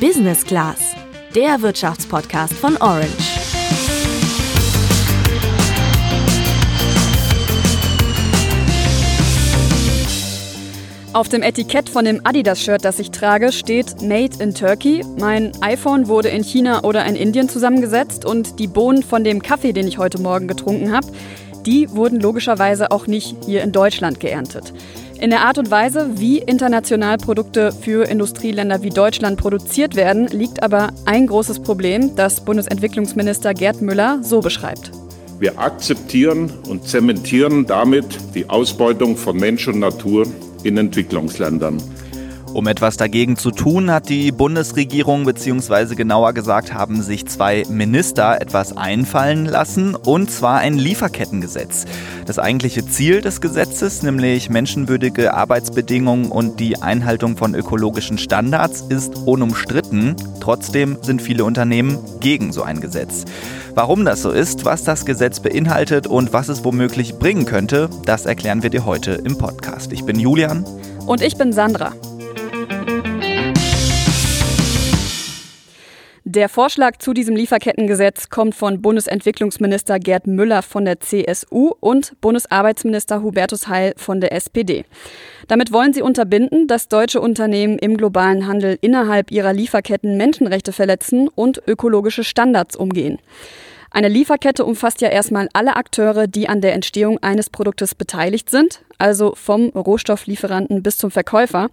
Business Class, der Wirtschaftspodcast von Orange. Auf dem Etikett von dem Adidas-Shirt, das ich trage, steht Made in Turkey. Mein iPhone wurde in China oder in Indien zusammengesetzt und die Bohnen von dem Kaffee, den ich heute Morgen getrunken habe, die wurden logischerweise auch nicht hier in Deutschland geerntet. In der Art und Weise, wie international Produkte für Industrieländer wie Deutschland produziert werden, liegt aber ein großes Problem, das Bundesentwicklungsminister Gerd Müller so beschreibt. Wir akzeptieren und zementieren damit die Ausbeutung von Mensch und Natur in Entwicklungsländern. Um etwas dagegen zu tun, hat die Bundesregierung bzw. genauer gesagt haben sich zwei Minister etwas einfallen lassen, und zwar ein Lieferkettengesetz. Das eigentliche Ziel des Gesetzes, nämlich menschenwürdige Arbeitsbedingungen und die Einhaltung von ökologischen Standards, ist unumstritten. Trotzdem sind viele Unternehmen gegen so ein Gesetz. Warum das so ist, was das Gesetz beinhaltet und was es womöglich bringen könnte, das erklären wir dir heute im Podcast. Ich bin Julian. Und ich bin Sandra. Der Vorschlag zu diesem Lieferkettengesetz kommt von Bundesentwicklungsminister Gerd Müller von der CSU und Bundesarbeitsminister Hubertus Heil von der SPD. Damit wollen sie unterbinden, dass deutsche Unternehmen im globalen Handel innerhalb ihrer Lieferketten Menschenrechte verletzen und ökologische Standards umgehen. Eine Lieferkette umfasst ja erstmal alle Akteure, die an der Entstehung eines Produktes beteiligt sind, also vom Rohstofflieferanten bis zum Verkäufer.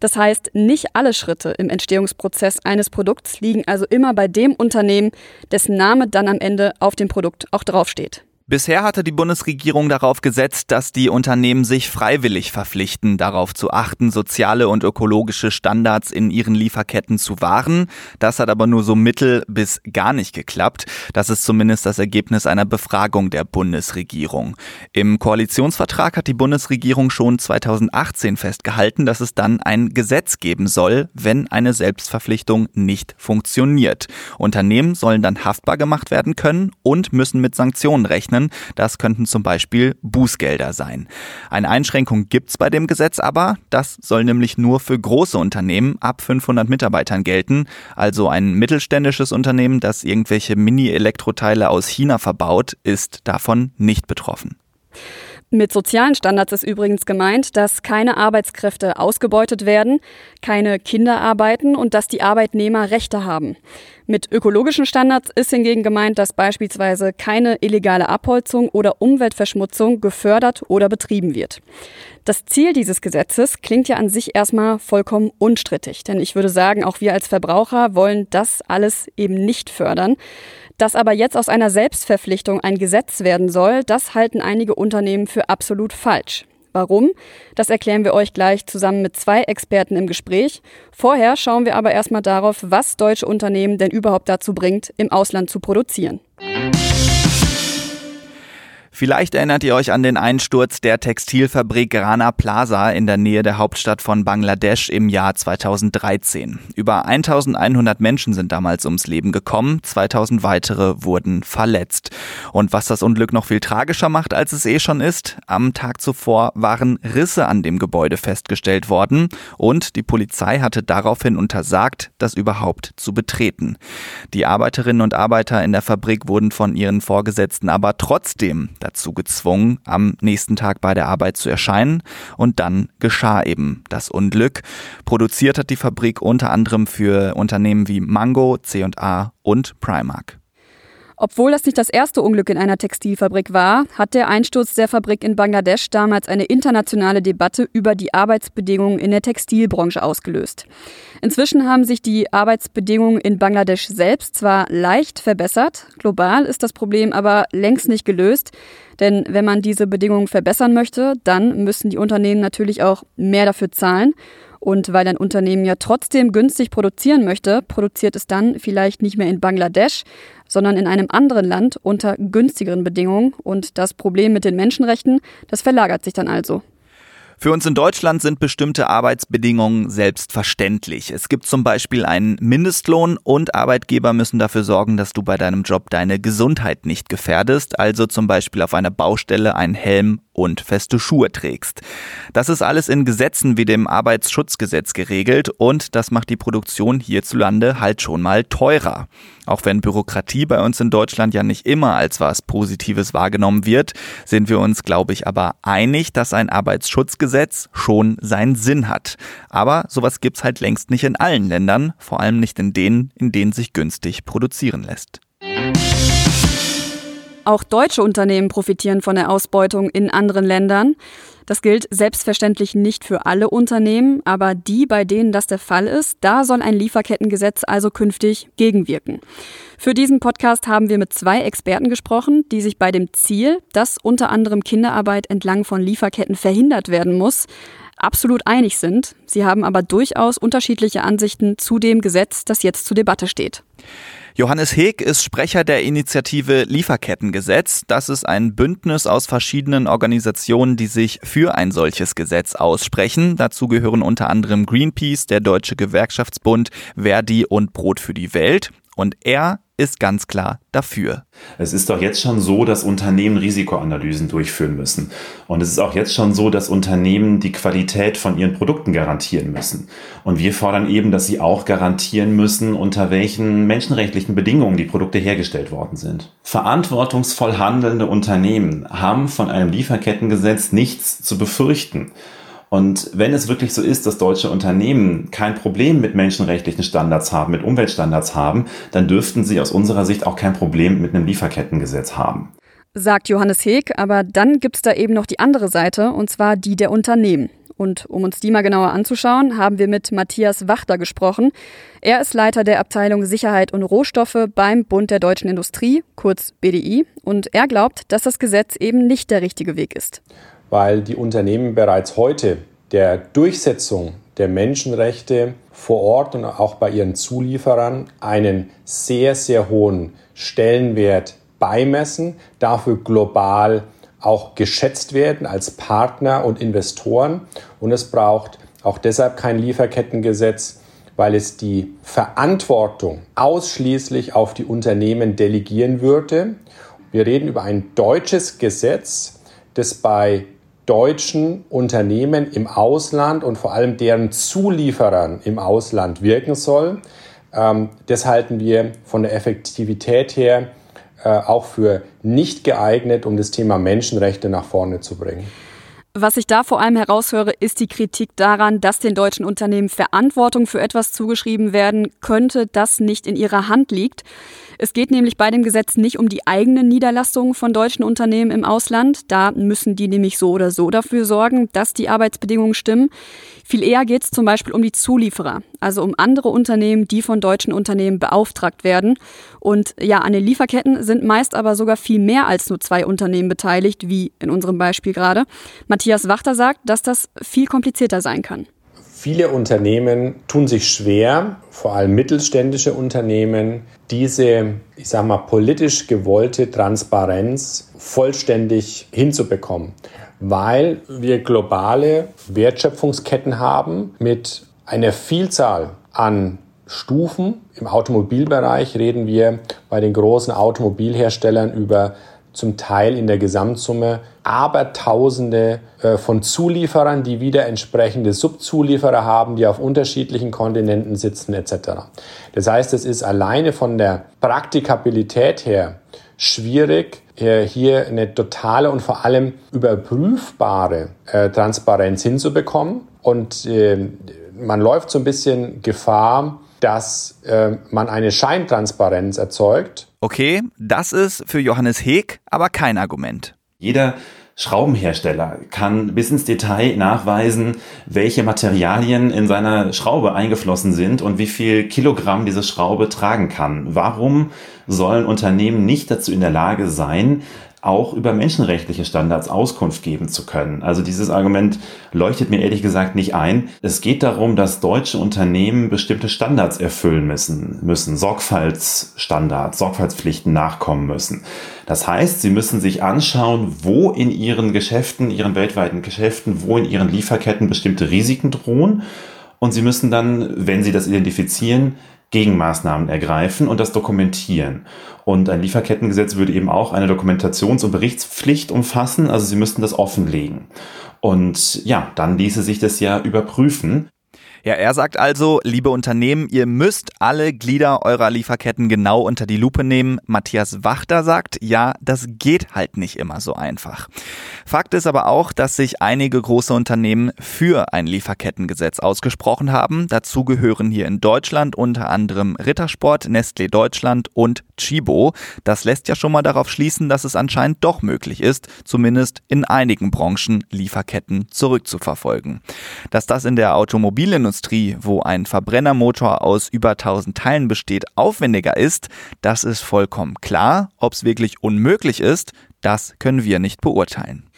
Das heißt, nicht alle Schritte im Entstehungsprozess eines Produkts liegen also immer bei dem Unternehmen, dessen Name dann am Ende auf dem Produkt auch draufsteht. Bisher hatte die Bundesregierung darauf gesetzt, dass die Unternehmen sich freiwillig verpflichten, darauf zu achten, soziale und ökologische Standards in ihren Lieferketten zu wahren. Das hat aber nur so mittel bis gar nicht geklappt. Das ist zumindest das Ergebnis einer Befragung der Bundesregierung. Im Koalitionsvertrag hat die Bundesregierung schon 2018 festgehalten, dass es dann ein Gesetz geben soll, wenn eine Selbstverpflichtung nicht funktioniert. Unternehmen sollen dann haftbar gemacht werden können und müssen mit Sanktionen rechnen rechnen. Das könnten zum Beispiel Bußgelder sein. Eine Einschränkung gibt's bei dem Gesetz aber. Das soll nämlich nur für große Unternehmen ab 500 Mitarbeitern gelten. Also ein mittelständisches Unternehmen, das irgendwelche Mini-Elektroteile aus China verbaut, ist davon nicht betroffen. Mit sozialen Standards ist übrigens gemeint, dass keine Arbeitskräfte ausgebeutet werden, keine Kinder arbeiten und dass die Arbeitnehmer Rechte haben. Mit ökologischen Standards ist hingegen gemeint, dass beispielsweise keine illegale Abholzung oder Umweltverschmutzung gefördert oder betrieben wird. Das Ziel dieses Gesetzes klingt ja an sich erstmal vollkommen unstrittig, denn ich würde sagen, auch wir als Verbraucher wollen das alles eben nicht fördern. Dass aber jetzt aus einer Selbstverpflichtung ein Gesetz werden soll, das halten einige Unternehmen für absolut falsch. Warum? Das erklären wir euch gleich zusammen mit zwei Experten im Gespräch. Vorher schauen wir aber erstmal darauf, was deutsche Unternehmen denn überhaupt dazu bringt, im Ausland zu produzieren. Vielleicht erinnert ihr euch an den Einsturz der Textilfabrik Rana Plaza in der Nähe der Hauptstadt von Bangladesch im Jahr 2013. Über 1100 Menschen sind damals ums Leben gekommen, 2000 weitere wurden verletzt. Und was das Unglück noch viel tragischer macht, als es eh schon ist, am Tag zuvor waren Risse an dem Gebäude festgestellt worden und die Polizei hatte daraufhin untersagt, das überhaupt zu betreten. Die Arbeiterinnen und Arbeiter in der Fabrik wurden von ihren Vorgesetzten aber trotzdem dazu gezwungen, am nächsten Tag bei der Arbeit zu erscheinen und dann geschah eben das Unglück. Produziert hat die Fabrik unter anderem für Unternehmen wie Mango, C&A und Primark. Obwohl das nicht das erste Unglück in einer Textilfabrik war, hat der Einsturz der Fabrik in Bangladesch damals eine internationale Debatte über die Arbeitsbedingungen in der Textilbranche ausgelöst. Inzwischen haben sich die Arbeitsbedingungen in Bangladesch selbst zwar leicht verbessert, global ist das Problem aber längst nicht gelöst, denn wenn man diese Bedingungen verbessern möchte, dann müssen die Unternehmen natürlich auch mehr dafür zahlen. Und weil ein Unternehmen ja trotzdem günstig produzieren möchte, produziert es dann vielleicht nicht mehr in Bangladesch, sondern in einem anderen Land unter günstigeren Bedingungen. Und das Problem mit den Menschenrechten, das verlagert sich dann also. Für uns in Deutschland sind bestimmte Arbeitsbedingungen selbstverständlich. Es gibt zum Beispiel einen Mindestlohn und Arbeitgeber müssen dafür sorgen, dass du bei deinem Job deine Gesundheit nicht gefährdest, also zum Beispiel auf einer Baustelle einen Helm und feste Schuhe trägst. Das ist alles in Gesetzen wie dem Arbeitsschutzgesetz geregelt und das macht die Produktion hierzulande halt schon mal teurer. Auch wenn Bürokratie bei uns in Deutschland ja nicht immer als was Positives wahrgenommen wird, sind wir uns, glaube ich, aber einig, dass ein Arbeitsschutzgesetz schon seinen Sinn hat. Aber sowas gibt's halt längst nicht in allen Ländern, vor allem nicht in denen, in denen sich günstig produzieren lässt. Auch deutsche Unternehmen profitieren von der Ausbeutung in anderen Ländern. Das gilt selbstverständlich nicht für alle Unternehmen, aber die, bei denen das der Fall ist, da soll ein Lieferkettengesetz also künftig gegenwirken. Für diesen Podcast haben wir mit zwei Experten gesprochen, die sich bei dem Ziel, dass unter anderem Kinderarbeit entlang von Lieferketten verhindert werden muss, absolut einig sind. Sie haben aber durchaus unterschiedliche Ansichten zu dem Gesetz, das jetzt zur Debatte steht. Johannes Heek ist Sprecher der Initiative Lieferkettengesetz. Das ist ein Bündnis aus verschiedenen Organisationen, die sich für ein solches Gesetz aussprechen. Dazu gehören unter anderem Greenpeace, der Deutsche Gewerkschaftsbund, Verdi und Brot für die Welt. Und er ist ganz klar dafür. Es ist doch jetzt schon so, dass Unternehmen Risikoanalysen durchführen müssen. Und es ist auch jetzt schon so, dass Unternehmen die Qualität von ihren Produkten garantieren müssen. Und wir fordern eben, dass sie auch garantieren müssen, unter welchen menschenrechtlichen Bedingungen die Produkte hergestellt worden sind. Verantwortungsvoll handelnde Unternehmen haben von einem Lieferkettengesetz nichts zu befürchten. Und wenn es wirklich so ist, dass deutsche Unternehmen kein Problem mit menschenrechtlichen Standards haben, mit Umweltstandards haben, dann dürften sie aus unserer Sicht auch kein Problem mit einem Lieferkettengesetz haben. Sagt Johannes Heek, aber dann gibt's da eben noch die andere Seite, und zwar die der Unternehmen. Und um uns die mal genauer anzuschauen, haben wir mit Matthias Wachter gesprochen. Er ist Leiter der Abteilung Sicherheit und Rohstoffe beim Bund der deutschen Industrie, kurz BDI. Und er glaubt, dass das Gesetz eben nicht der richtige Weg ist weil die Unternehmen bereits heute der Durchsetzung der Menschenrechte vor Ort und auch bei ihren Zulieferern einen sehr, sehr hohen Stellenwert beimessen, dafür global auch geschätzt werden als Partner und Investoren. Und es braucht auch deshalb kein Lieferkettengesetz, weil es die Verantwortung ausschließlich auf die Unternehmen delegieren würde. Wir reden über ein deutsches Gesetz, das bei deutschen Unternehmen im Ausland und vor allem deren Zulieferern im Ausland wirken soll. Ähm, das halten wir von der Effektivität her äh, auch für nicht geeignet, um das Thema Menschenrechte nach vorne zu bringen. Was ich da vor allem heraushöre, ist die Kritik daran, dass den deutschen Unternehmen Verantwortung für etwas zugeschrieben werden könnte, das nicht in ihrer Hand liegt. Es geht nämlich bei dem Gesetz nicht um die eigenen Niederlassungen von deutschen Unternehmen im Ausland. Da müssen die nämlich so oder so dafür sorgen, dass die Arbeitsbedingungen stimmen. Viel eher geht es zum Beispiel um die Zulieferer, also um andere Unternehmen, die von deutschen Unternehmen beauftragt werden. Und ja, an den Lieferketten sind meist aber sogar viel mehr als nur zwei Unternehmen beteiligt, wie in unserem Beispiel gerade. Matthias Wachter sagt, dass das viel komplizierter sein kann. Viele Unternehmen tun sich schwer, vor allem mittelständische Unternehmen, diese, ich sag mal, politisch gewollte Transparenz vollständig hinzubekommen, weil wir globale Wertschöpfungsketten haben mit einer Vielzahl an Stufen. Im Automobilbereich reden wir bei den großen Automobilherstellern über zum Teil in der Gesamtsumme Abertausende äh, von Zulieferern, die wieder entsprechende Subzulieferer haben, die auf unterschiedlichen Kontinenten sitzen etc. Das heißt, es ist alleine von der Praktikabilität her schwierig, äh, hier eine totale und vor allem überprüfbare äh, Transparenz hinzubekommen. Und äh, man läuft so ein bisschen Gefahr, dass äh, man eine Scheintransparenz erzeugt. Okay, das ist für Johannes Heek aber kein Argument. Jeder Schraubenhersteller kann bis ins Detail nachweisen, welche Materialien in seiner Schraube eingeflossen sind und wie viel Kilogramm diese Schraube tragen kann. Warum sollen Unternehmen nicht dazu in der Lage sein, auch über menschenrechtliche Standards Auskunft geben zu können. Also dieses Argument leuchtet mir ehrlich gesagt nicht ein. Es geht darum, dass deutsche Unternehmen bestimmte Standards erfüllen müssen, müssen Sorgfaltsstandards, Sorgfaltspflichten nachkommen müssen. Das heißt, sie müssen sich anschauen, wo in ihren Geschäften, ihren weltweiten Geschäften, wo in ihren Lieferketten bestimmte Risiken drohen. Und sie müssen dann, wenn sie das identifizieren, Gegenmaßnahmen ergreifen und das dokumentieren. Und ein Lieferkettengesetz würde eben auch eine Dokumentations- und Berichtspflicht umfassen, also Sie müssten das offenlegen. Und ja, dann ließe sich das ja überprüfen. Ja, er sagt also, liebe Unternehmen, ihr müsst alle Glieder eurer Lieferketten genau unter die Lupe nehmen. Matthias Wachter sagt, ja, das geht halt nicht immer so einfach. Fakt ist aber auch, dass sich einige große Unternehmen für ein Lieferkettengesetz ausgesprochen haben. Dazu gehören hier in Deutschland unter anderem Rittersport, Nestlé Deutschland und Chibo. Das lässt ja schon mal darauf schließen, dass es anscheinend doch möglich ist, zumindest in einigen Branchen Lieferketten zurückzuverfolgen. Dass das in der Automobilindustrie Automobilindustrie, wo ein Verbrennermotor aus über 1000 Teilen besteht, aufwendiger ist, das ist vollkommen klar. Ob es wirklich unmöglich ist, das können wir nicht beurteilen.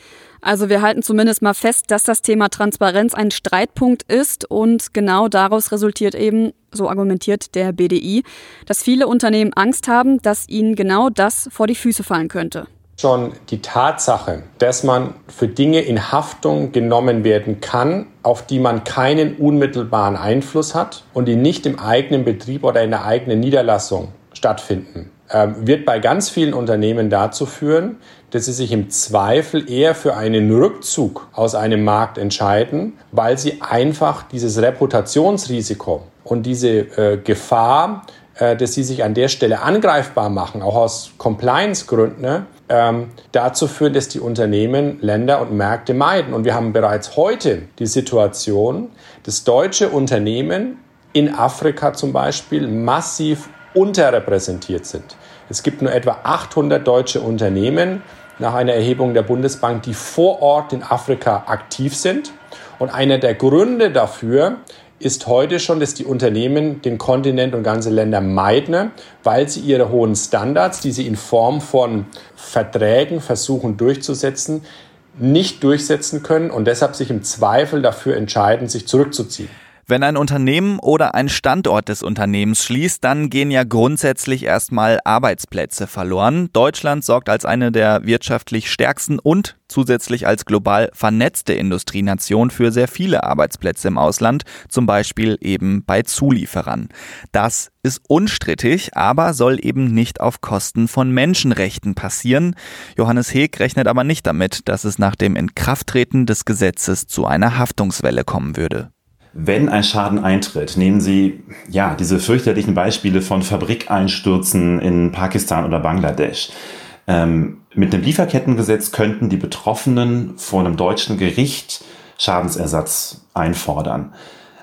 Also wir halten zumindest mal fest, dass das Thema Transparenz ein Streitpunkt ist und genau daraus resultiert eben, so argumentiert der BDI, dass viele Unternehmen Angst haben, dass ihnen genau das vor die Füße fallen könnte schon die Tatsache, dass man für Dinge in Haftung genommen werden kann, auf die man keinen unmittelbaren Einfluss hat und die nicht im eigenen Betrieb oder in der eigenen Niederlassung stattfinden, ähm, wird bei ganz vielen Unternehmen dazu führen, dass sie sich im Zweifel eher für einen Rückzug aus einem Markt entscheiden, weil sie einfach dieses Reputationsrisiko und diese äh, Gefahr, äh, dass sie sich an der Stelle angreifbar machen, auch aus Compliance-Gründen, ne, ähm, dazu führen, dass die Unternehmen Länder und Märkte meiden. Und wir haben bereits heute die Situation, dass deutsche Unternehmen in Afrika zum Beispiel massiv unterrepräsentiert sind. Es gibt nur etwa 800 deutsche Unternehmen nach einer Erhebung der Bundesbank, die vor Ort in Afrika aktiv sind. Und einer der Gründe dafür ist heute schon, dass die Unternehmen den Kontinent und ganze Länder meiden, weil sie ihre hohen Standards, die sie in Form von Verträgen versuchen durchzusetzen, nicht durchsetzen können und deshalb sich im Zweifel dafür entscheiden, sich zurückzuziehen. Wenn ein Unternehmen oder ein Standort des Unternehmens schließt, dann gehen ja grundsätzlich erstmal Arbeitsplätze verloren. Deutschland sorgt als eine der wirtschaftlich stärksten und zusätzlich als global vernetzte Industrienation für sehr viele Arbeitsplätze im Ausland, zum Beispiel eben bei Zulieferern. Das ist unstrittig, aber soll eben nicht auf Kosten von Menschenrechten passieren. Johannes Heek rechnet aber nicht damit, dass es nach dem Inkrafttreten des Gesetzes zu einer Haftungswelle kommen würde wenn ein Schaden eintritt, nehmen Sie ja diese fürchterlichen Beispiele von Fabrikeinstürzen in Pakistan oder Bangladesch. Ähm, mit dem Lieferkettengesetz könnten die Betroffenen vor einem deutschen Gericht Schadensersatz einfordern.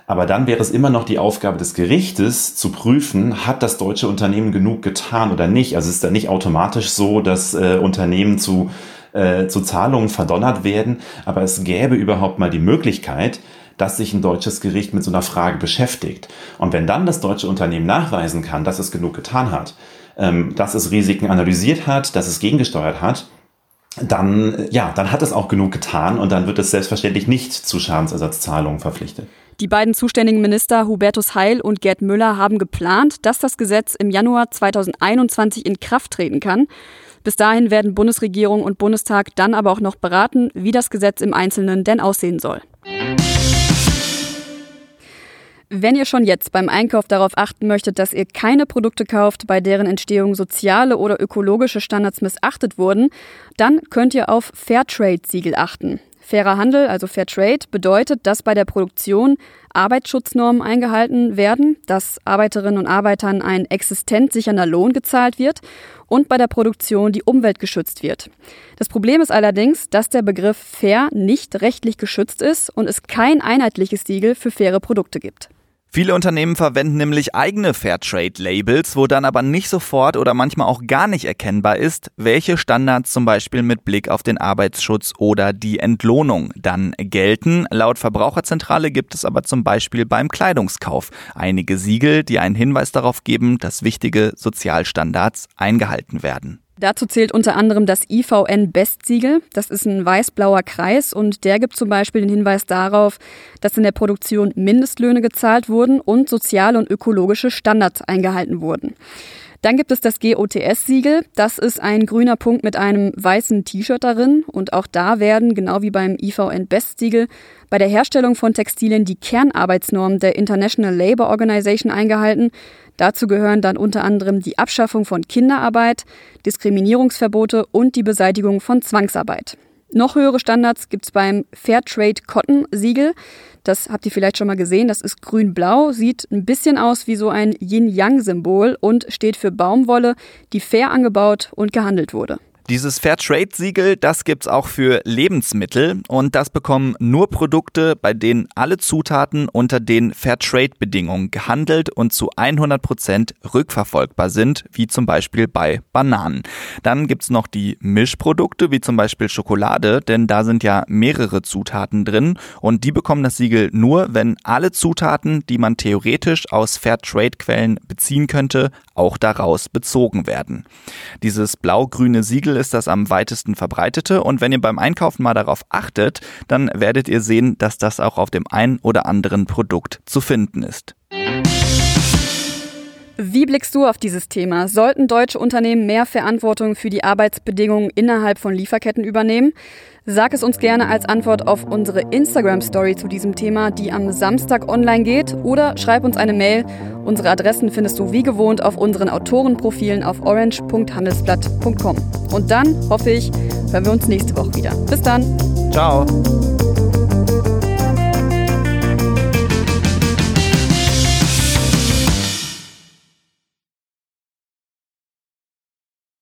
Aber dann wäre es immer noch die Aufgabe des Gerichtes zu prüfen, hat das deutsche Unternehmen genug getan oder nicht. Also ist da nicht automatisch so, dass äh, Unternehmen zu, äh, zu Zahlungen verdonnert werden, aber es gäbe überhaupt mal die Möglichkeit, dass sich ein deutsches Gericht mit so einer Frage beschäftigt. Und wenn dann das deutsche Unternehmen nachweisen kann, dass es genug getan hat, ähm, dass es Risiken analysiert hat, dass es gegengesteuert hat, dann, ja, dann hat es auch genug getan und dann wird es selbstverständlich nicht zu Schadensersatzzahlungen verpflichtet. Die beiden zuständigen Minister Hubertus Heil und Gerd Müller haben geplant, dass das Gesetz im Januar 2021 in Kraft treten kann. Bis dahin werden Bundesregierung und Bundestag dann aber auch noch beraten, wie das Gesetz im Einzelnen denn aussehen soll. Wenn ihr schon jetzt beim Einkauf darauf achten möchtet, dass ihr keine Produkte kauft, bei deren Entstehung soziale oder ökologische Standards missachtet wurden, dann könnt ihr auf Fairtrade-Siegel achten. Fairer Handel, also Fairtrade, bedeutet, dass bei der Produktion Arbeitsschutznormen eingehalten werden, dass Arbeiterinnen und Arbeitern ein existent sichernder Lohn gezahlt wird und bei der Produktion die Umwelt geschützt wird. Das Problem ist allerdings, dass der Begriff fair nicht rechtlich geschützt ist und es kein einheitliches Siegel für faire Produkte gibt. Viele Unternehmen verwenden nämlich eigene Fairtrade-Labels, wo dann aber nicht sofort oder manchmal auch gar nicht erkennbar ist, welche Standards zum Beispiel mit Blick auf den Arbeitsschutz oder die Entlohnung dann gelten. Laut Verbraucherzentrale gibt es aber zum Beispiel beim Kleidungskauf einige Siegel, die einen Hinweis darauf geben, dass wichtige Sozialstandards eingehalten werden. Dazu zählt unter anderem das IVN Bestsiegel. Das ist ein weiß-blauer Kreis und der gibt zum Beispiel den Hinweis darauf, dass in der Produktion Mindestlöhne gezahlt wurden und soziale und ökologische Standards eingehalten wurden. Dann gibt es das GOTS-Siegel. Das ist ein grüner Punkt mit einem weißen T-Shirt darin. Und auch da werden, genau wie beim IVN Best-Siegel, bei der Herstellung von Textilien die Kernarbeitsnormen der International Labour Organization eingehalten. Dazu gehören dann unter anderem die Abschaffung von Kinderarbeit, Diskriminierungsverbote und die Beseitigung von Zwangsarbeit. Noch höhere Standards gibt es beim Fairtrade Cotton Siegel. Das habt ihr vielleicht schon mal gesehen. Das ist grün-blau, sieht ein bisschen aus wie so ein Yin-Yang-Symbol und steht für Baumwolle, die fair angebaut und gehandelt wurde. Dieses Fairtrade-Siegel, das gibt's auch für Lebensmittel und das bekommen nur Produkte, bei denen alle Zutaten unter den Fairtrade-Bedingungen gehandelt und zu 100 Prozent rückverfolgbar sind, wie zum Beispiel bei Bananen. Dann gibt's noch die Mischprodukte, wie zum Beispiel Schokolade, denn da sind ja mehrere Zutaten drin und die bekommen das Siegel nur, wenn alle Zutaten, die man theoretisch aus Fairtrade-Quellen beziehen könnte, auch daraus bezogen werden. Dieses blau-grüne Siegel ist das am weitesten verbreitete und wenn ihr beim Einkaufen mal darauf achtet, dann werdet ihr sehen, dass das auch auf dem einen oder anderen Produkt zu finden ist. Wie blickst du auf dieses Thema? Sollten deutsche Unternehmen mehr Verantwortung für die Arbeitsbedingungen innerhalb von Lieferketten übernehmen? Sag es uns gerne als Antwort auf unsere Instagram-Story zu diesem Thema, die am Samstag online geht, oder schreib uns eine Mail. Unsere Adressen findest du wie gewohnt auf unseren Autorenprofilen auf orange.handelsblatt.com. Und dann, hoffe ich, hören wir uns nächste Woche wieder. Bis dann. Ciao.